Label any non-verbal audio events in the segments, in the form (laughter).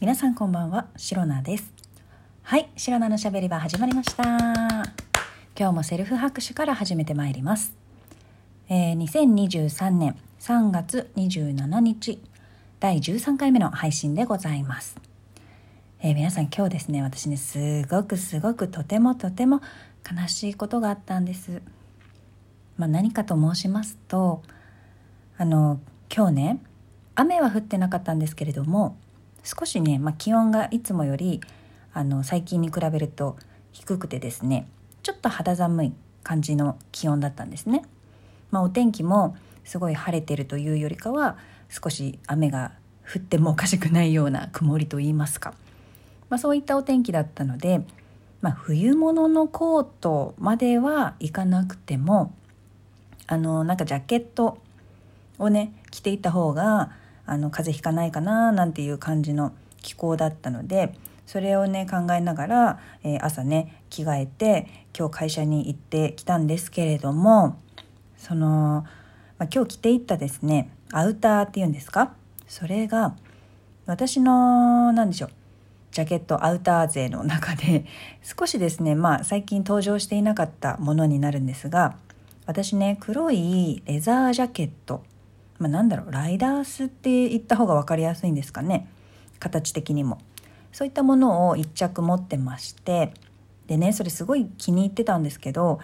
皆さんこんばんは、シロナです。はい、シロナのしゃべり場始まりました。今日もセルフ拍手から始めてまいります。えー、2023年3月27日、第13回目の配信でございます。えー、皆さん今日ですね、私ね、すごくすごくとてもとても悲しいことがあったんです。まあ、何かと申しますと、あの、今日ね、雨は降ってなかったんですけれども、少しね、まあ、気温がいつもよりあの最近に比べると低くてですねちょっと肌寒い感じの気温だったんですね。まあ、お天気もすごい晴れてるというよりかは少し雨が降ってもおかしくないような曇りと言いますか、まあ、そういったお天気だったので、まあ、冬物のコートまではいかなくてもあのなんかジャケットをね着ていた方があの風邪ひかないかななんていう感じの気候だったのでそれをね考えながら、えー、朝ね着替えて今日会社に行ってきたんですけれどもその、まあ、今日着ていったですねアウターっていうんですか？それが私の何でしょうジャケットアウター勢の中で少しですねまあ最近登場していなかったものになるんですが私ね黒いレザージャケットまあ、なんだろうライダースって言った方が分かりやすいんですかね。形的にも。そういったものを1着持ってまして。でねそれすごい気に入ってたんですけど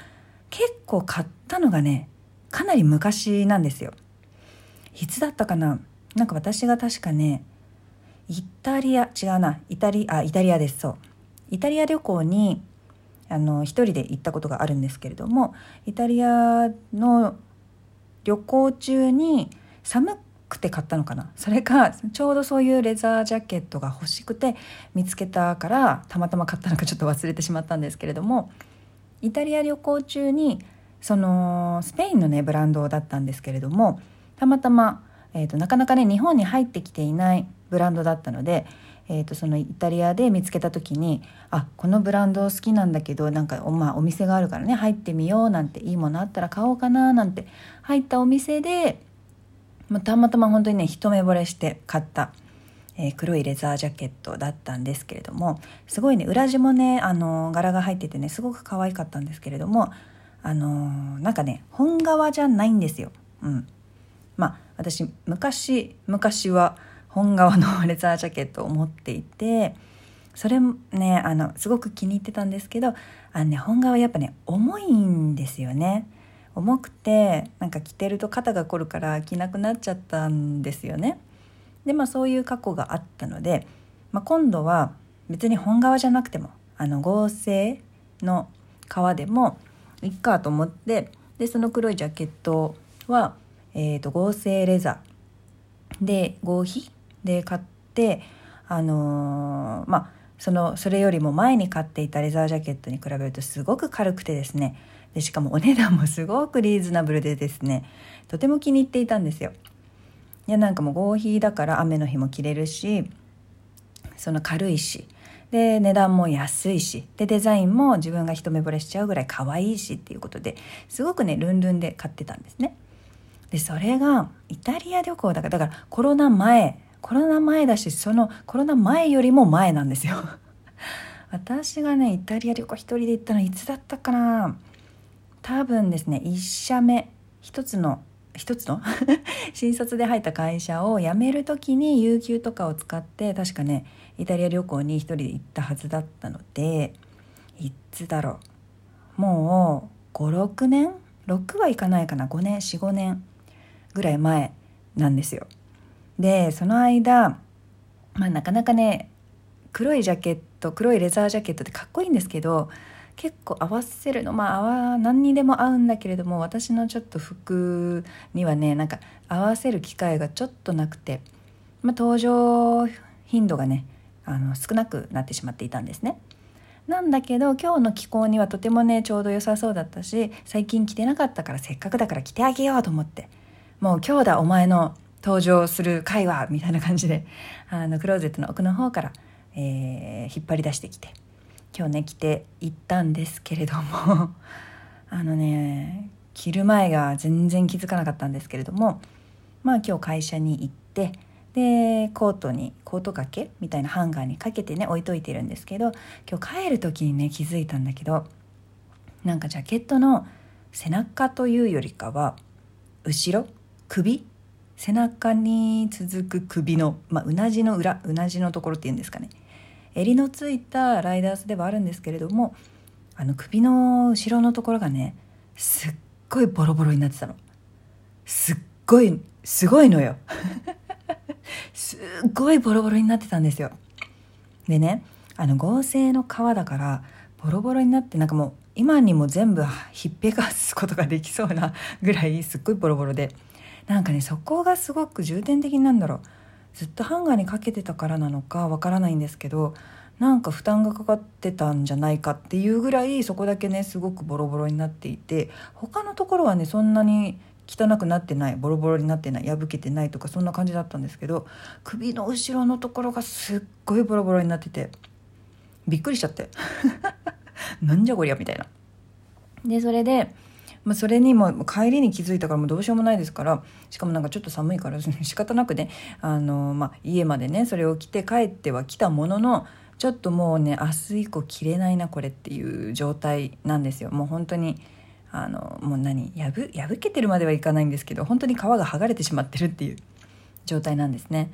結構買ったのがねかなり昔なんですよ。いつだったかな？なんか私が確かねイタリア違うなイタリアイタリアですそう。イタリア旅行にあの一人で行ったことがあるんですけれどもイタリアの旅行中に寒くて買ったのかな？それかちょうどそういうレザージャケットが欲しくて見つけたからたまたま買ったのかちょっと忘れてしまったんですけれどもイタリア旅行中にそのスペインのねブランドだったんですけれどもたまたま、えーと、なかなかね日本に入ってきていないブランドだったので、えーと、そのイタリアで見つけた時にあこのブランド好きなんだけどなんかお,、まあ、お店があるからね入ってみようなんていいものあったら買おうかななんて入ったお店でまあ、たまたま本当にね一目惚れして買った、えー、黒いレザージャケットだったんですけれどもすごいね裏地もねあの柄が入っててねすごく可愛かったんですけれどもあのー、なんかね本革じゃないんですよ。うんまあ私昔昔は本革の (laughs) レザージャケットを持っていてそれもねあのすごく気に入ってたんですけどあの、ね、本革やっぱね重いんですよね。重くてなんか着てると肩が凝るから着なくなっちゃったんですよね。でまあそういう過去があったので、まあ、今度は別に本革じゃなくてもあの合成の革でもいっかと思ってでその黒いジャケットは、えーと、合成レザーで合皮で買ってあのー、まあそのそれよりも前に買っていたレザージャケットに比べるとすごく軽くてですねでしかもお値段もすごくリーズナブルでですねとても気に入っていたんですよ。いやなんかもう合皮だから雨の日も着れるしその軽いしで値段も安いしでデザインも自分が一目惚れしちゃうぐらい可愛いしっていうことですごくねルンルンで買ってたんですね。でそれがイタリア旅行だからだからコロナ前コロナ前だしそのコロナ前よりも前なんですよ。(laughs) 私がねイタリア旅行一人で行ったのいつだったかな？多分ですね1社目一つの一つの？(laughs) 新卒で入った会社を辞める時に有給とかを使って確かねイタリア旅行に一人で行ったはずだったのでいつだろう？もう56年？6はいかないかな？5年？45年？ぐらい前なんですよ。でその間まあなかなかね黒いジャケット黒いレザージャケットってかっこいいんですけど結構合わせるのまあ何にでも合うんだけれども私のちょっと服にはねなんか合わせる機会がちょっとなくて、まあ、登場頻度がねあの少なくなってしまっていたんですね。なんだけど今日の気候にはとてもねちょうど良さそうだったし最近着てなかったからせっかくだから着てあげようと思ってもう今日だお前の登場する会話みたいな感じであのクローゼットの奥の方から、えー、引っ張り出してきて今日ね着て行ったんですけれども (laughs) あのね着る前が全然気づかなかったんですけれどもまあ今日会社に行ってでコートにコート掛けみたいなハンガーにかけてね置いといてるんですけど今日帰る時にね気づいたんだけどなんかジャケットの背中というよりかは後ろ首背中に続く首の、まあ、うなじの裏うなじのところっていうんですかね。襟のついたライダースではあるんですけれどもあの首の後ろのところがねすっごいボロボロになってたの。すっごいすごいのよ。(laughs) すっごいボロボロになってたんですよ。でねあの合成の皮だからボロボロになってなんかもう今にも全部ひっぺがすことができそうなぐらいすっごいボロボロでなんかねそこがすごく重点的なんだろう。ずっとハンガーにかけてたからなのかわからないんですけどなんか負担がかかってたんじゃないかっていうぐらいそこだけねすごくボロボロになっていて他のところはねそんなに汚くなってないボロボロになってない破けてないとかそんな感じだったんですけど首の後ろのところがすっごいボロボロになっててびっくりしちゃって (laughs) なんじゃこりゃみたいな。でそれで、まあ、それにも帰りに気づいたからもうどうしようもないですからしかもなんかちょっと寒いから (laughs) 仕方なくねあの、まあ、家までねそれを着て帰っては来たもののちょっともうね明日以降着れないなこれっていう状態なんですよ。もう本当にあのもう何破破けてるまではいかないんですけど本当に皮が剥がれてしまってるっていう状態なんですね。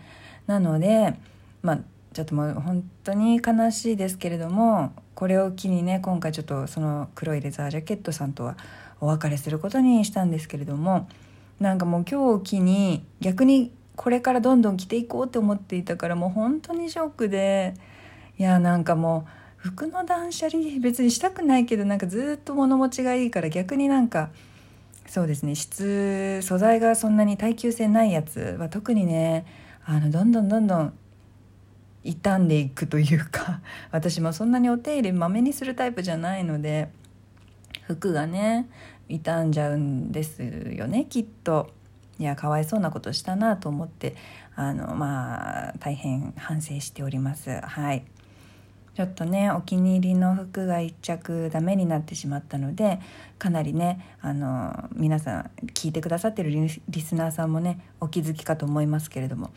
なのでまあちょっともう本当に悲しいですけれどもこれを機にね今回ちょっとその黒いレザージャケットさんとはお別れすることにしたんですけれどもなんかもう今日を機に逆にこれからどんどん着ていこうって思っていたからもう本当にショックでいやなんかもう服の断捨離別にしたくないけどなんかずっと物持ちがいいから逆になんかそうですね質素材がそんなに耐久性ないやつは特にねあのどんどんどんどん傷んでいくというか (laughs) 私もそんなにお手入れまめにするタイプじゃないので服がね傷んじゃうんですよねきっと。いやかわいそうなことしたなと思ってあのまあ大変反省しております。はいちょっとねお気に入りの服が1着ダメになってしまったのでかなりねあの皆さん聞いてくださってるリスナーさんもねお気づきかと思いますけれども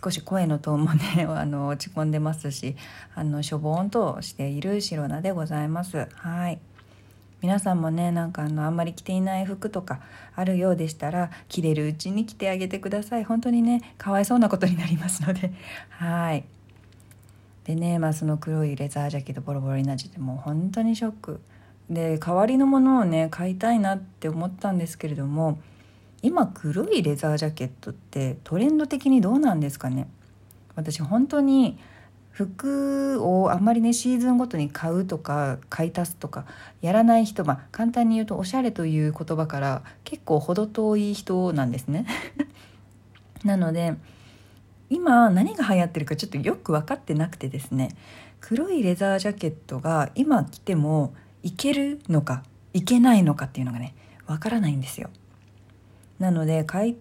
少し声のトーンもね (laughs) あの落ち込んでますしあのしょぼーんとしている白菜でございます。はい皆さんもねなんかあのあんまり着ていない服とかあるようでしたら着れるうちに着てあげてください。本当にねかわいそうなことになりますので。(laughs) はい。でね、まあ、その黒いレザージャケットボロボロになっちゃってもう本当にショック。で代わりのものをね買いたいなって思ったんですけれども今黒いレザージャケットってトレンド的にどうなんですかね？私本当に服をあんまりねシーズンごとに買うとか買い足すとかやらない人まあ簡単に言うとおしゃれという言葉から結構程遠い人なんですね。(laughs) なので今何が流行ってるかちょっとよく分かってなくてですね。黒いレザージャケットが今着てもいけるのかいけないのかっていうのがね分からないんですよ。なので買い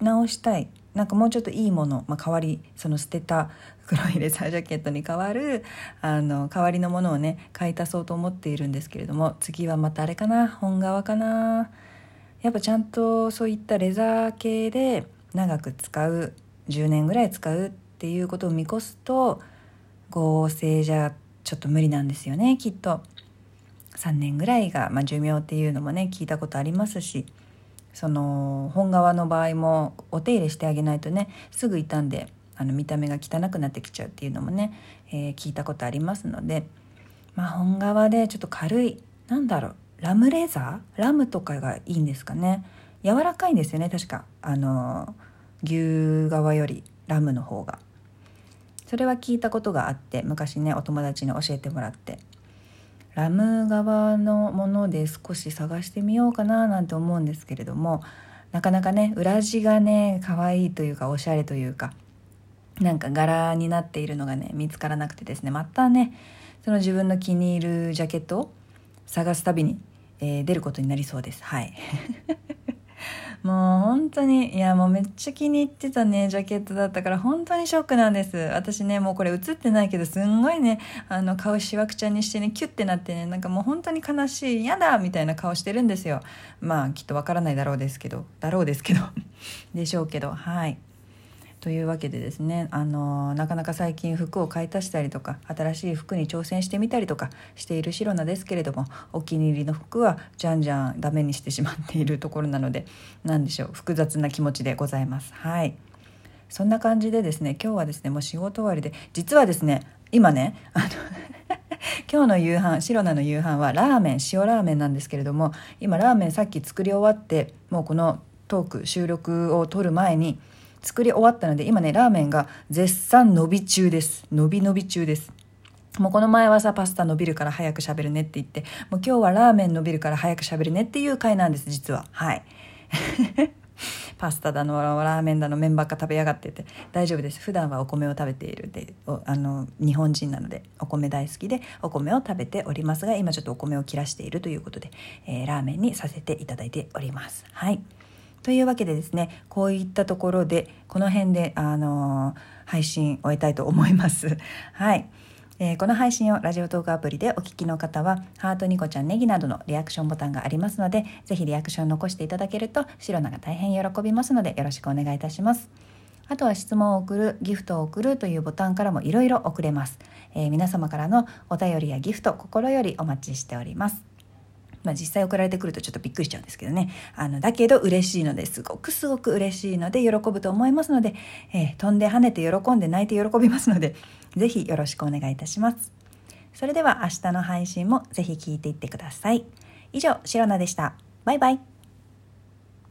直したい。なんかもうちょっといいもの、まあ、代わりその捨てた (laughs) 黒いレザージャケットに代わるあの代わりのものをね買い足そうと思っているんですけれども次はまたあれかな本革かな。やっぱちゃんとそういったレザー系で長く使う10年ぐらい使うっていうことを見越すと合成じゃちょっと無理なんですよねきっと。3年ぐらいが、まあ、寿命っていうのもね聞いたことありますし。その本革の場合もお手入れしてあげないとねすぐ傷んであの見た目が汚くなってきちゃうっていうのもね、えー、聞いたことありますので、まあ、本革でちょっと軽いなんだろうラムレザー？ラムとかがいいんですかね。柔らかいんですよね確か。あの牛側よりラムの方が。それは聞いたことがあって昔ねお友達に教えてもらって。ラム側のもので少し探してみようかななんて思うんですけれどもなかなかね裏地がね可愛いというかおしゃれというかなんか柄になっているのがね見つからなくてですねまたねその自分の気に入るジャケットを探すたびに、えー、出ることになりそうです。はい。もう本当にいやもうめっちゃ気に入ってたねジャケットだったから本当にショックなんです。私ねもうこれ映ってないけどすんごいねあの顔しわくちゃにしてねキュッてなってねなんかもう本当に悲しい嫌だみたいな顔してるんですよ。まあきっとわからないだろうですけどだろうですけどでしょうけどはい。というわけでですねあのなかなか最近服を買い足したりとか新しい服に挑戦してみたりとかしているシロナですけれどもお気に入りの服はじゃんじゃんダメにしてしまっているところなので何でしょう複雑な気持ちでございます。はいそんな感じでですね今日はですねもう仕事終わりで実はですね今ねあの (laughs) 今日の夕飯シロナの夕飯はラーメン塩ラーメンなんですけれども今ラーメンさっき作り終わってもうこのトーク収録を撮る前に作り終わったので今ねラーメンが絶賛伸び中です。伸び伸び中です。もうこの前はさパスタ伸びるから早く喋るねって言ってもう今日はラーメン伸びるから早く喋るねっていう回なんです実は。はい。(laughs) パスタだのラーメンだの麺ばっか食べやがってて。大丈夫です。普段はお米を食べているであの日本人なのでお米大好きでお米を食べておりますが今ちょっとお米を切らしているということで、えー、ラーメンにさせていただいております。はい。というわけでですねこういったところでこの辺であの、配信終えたいと思います (laughs) はいえー、この配信をラジオトークアプリでお聞きの方は、ハートニコちゃんネギなどのリアクションボタンがありますので、ぜひリアクション残していただけると、シロナが大変喜びますので、よろしくお願いいたします。あとは質問を送る、ギフトを送るというボタンからもいろいろ送れます、えー、皆様からのお便りやギフト、心よりお待ちしております。まあ、実際送られてくるとちょっとびっくりしちゃうんですけどね。あの、だけど嬉しいのですごくすごく嬉しいので喜ぶと思いますので、えー、飛んで跳ねて喜んで泣いて喜びますので、(laughs) ぜひよろしくお願いいたします。それでは明日の配信もぜひ聞いていってください。以上、シロナでした。バイバイ。